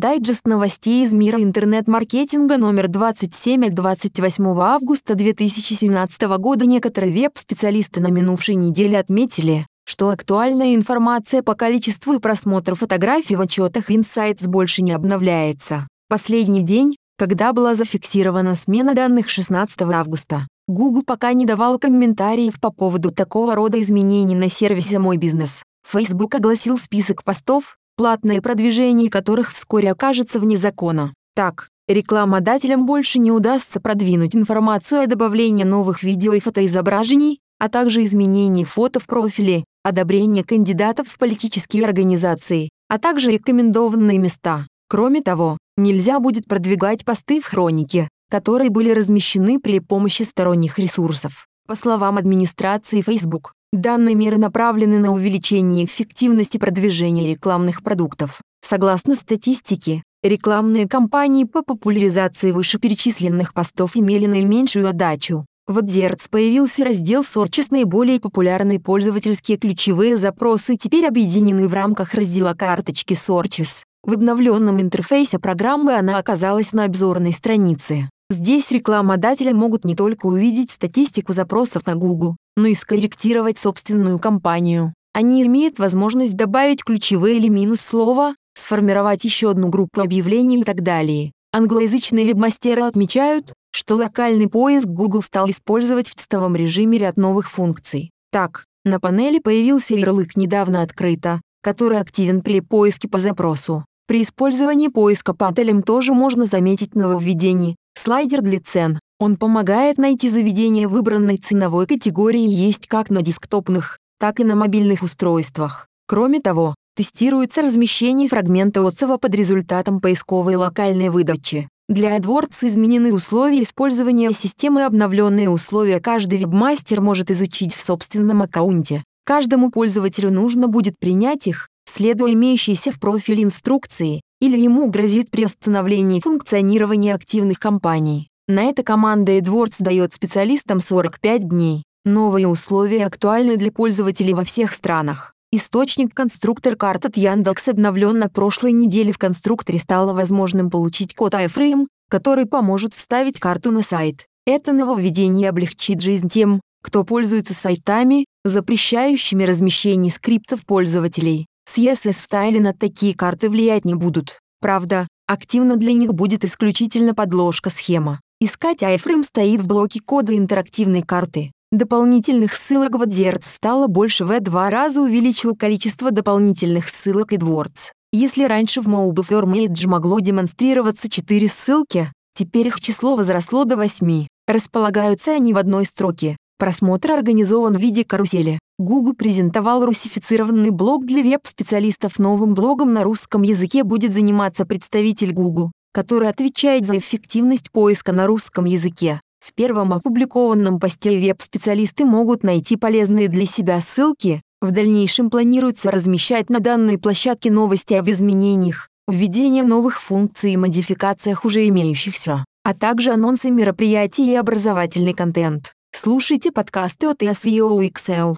Дайджест новостей из мира интернет-маркетинга номер 27 от 28 августа 2017 года некоторые веб-специалисты на минувшей неделе отметили, что актуальная информация по количеству и просмотру фотографий в отчетах Insights больше не обновляется. Последний день, когда была зафиксирована смена данных 16 августа, Google пока не давал комментариев по поводу такого рода изменений на сервисе «Мой бизнес». Facebook огласил список постов, платное продвижение которых вскоре окажется вне закона. Так, рекламодателям больше не удастся продвинуть информацию о добавлении новых видео и фотоизображений, а также изменении фото в профиле, одобрение кандидатов в политические организации, а также рекомендованные места. Кроме того, нельзя будет продвигать посты в хронике, которые были размещены при помощи сторонних ресурсов. По словам администрации Facebook, данные меры направлены на увеличение эффективности продвижения рекламных продуктов. Согласно статистике, рекламные кампании по популяризации вышеперечисленных постов имели наименьшую отдачу. В AdWords появился раздел Search с наиболее популярные пользовательские ключевые запросы теперь объединены в рамках раздела карточки Searches. В обновленном интерфейсе программы она оказалась на обзорной странице. Здесь рекламодатели могут не только увидеть статистику запросов на Google, но и скорректировать собственную кампанию. Они имеют возможность добавить ключевые или минус слова, сформировать еще одну группу объявлений и так далее. Англоязычные вебмастеры отмечают, что локальный поиск Google стал использовать в тестовом режиме ряд новых функций. Так, на панели появился ярлык «Недавно открыто», который активен при поиске по запросу. При использовании поиска по отелям тоже можно заметить нововведение, Слайдер для цен. Он помогает найти заведение выбранной ценовой категории есть как на десктопных, так и на мобильных устройствах. Кроме того, тестируется размещение фрагмента отзыва под результатом поисковой локальной выдачи. Для AdWords изменены условия использования системы обновленные условия каждый вебмастер может изучить в собственном аккаунте. Каждому пользователю нужно будет принять их, следуя имеющейся в профиле инструкции, или ему грозит приостановление функционирования активных компаний. На это команда AdWords дает специалистам 45 дней. Новые условия актуальны для пользователей во всех странах. Источник конструктор карт от Яндекс обновлен на прошлой неделе в конструкторе стало возможным получить код iFrame, который поможет вставить карту на сайт. Это нововведение облегчит жизнь тем, кто пользуется сайтами, запрещающими размещение скриптов пользователей. С ESS Style на такие карты влиять не будут. Правда, активно для них будет исключительно подложка-схема. Искать iFrame стоит в блоке кода интерактивной карты. Дополнительных ссылок в AdWords стало больше в два раза увеличил количество дополнительных ссылок AdWords. Если раньше в Mobile Firm Edge могло демонстрироваться 4 ссылки, теперь их число возросло до 8. Располагаются они в одной строке. Просмотр организован в виде карусели. Google презентовал русифицированный блог для веб-специалистов. Новым блогом на русском языке будет заниматься представитель Google, который отвечает за эффективность поиска на русском языке. В первом опубликованном посте веб-специалисты могут найти полезные для себя ссылки. В дальнейшем планируется размещать на данной площадке новости об изменениях, введении новых функций и модификациях уже имеющихся, а также анонсы мероприятий и образовательный контент. Слушайте подкасты от SEO Excel.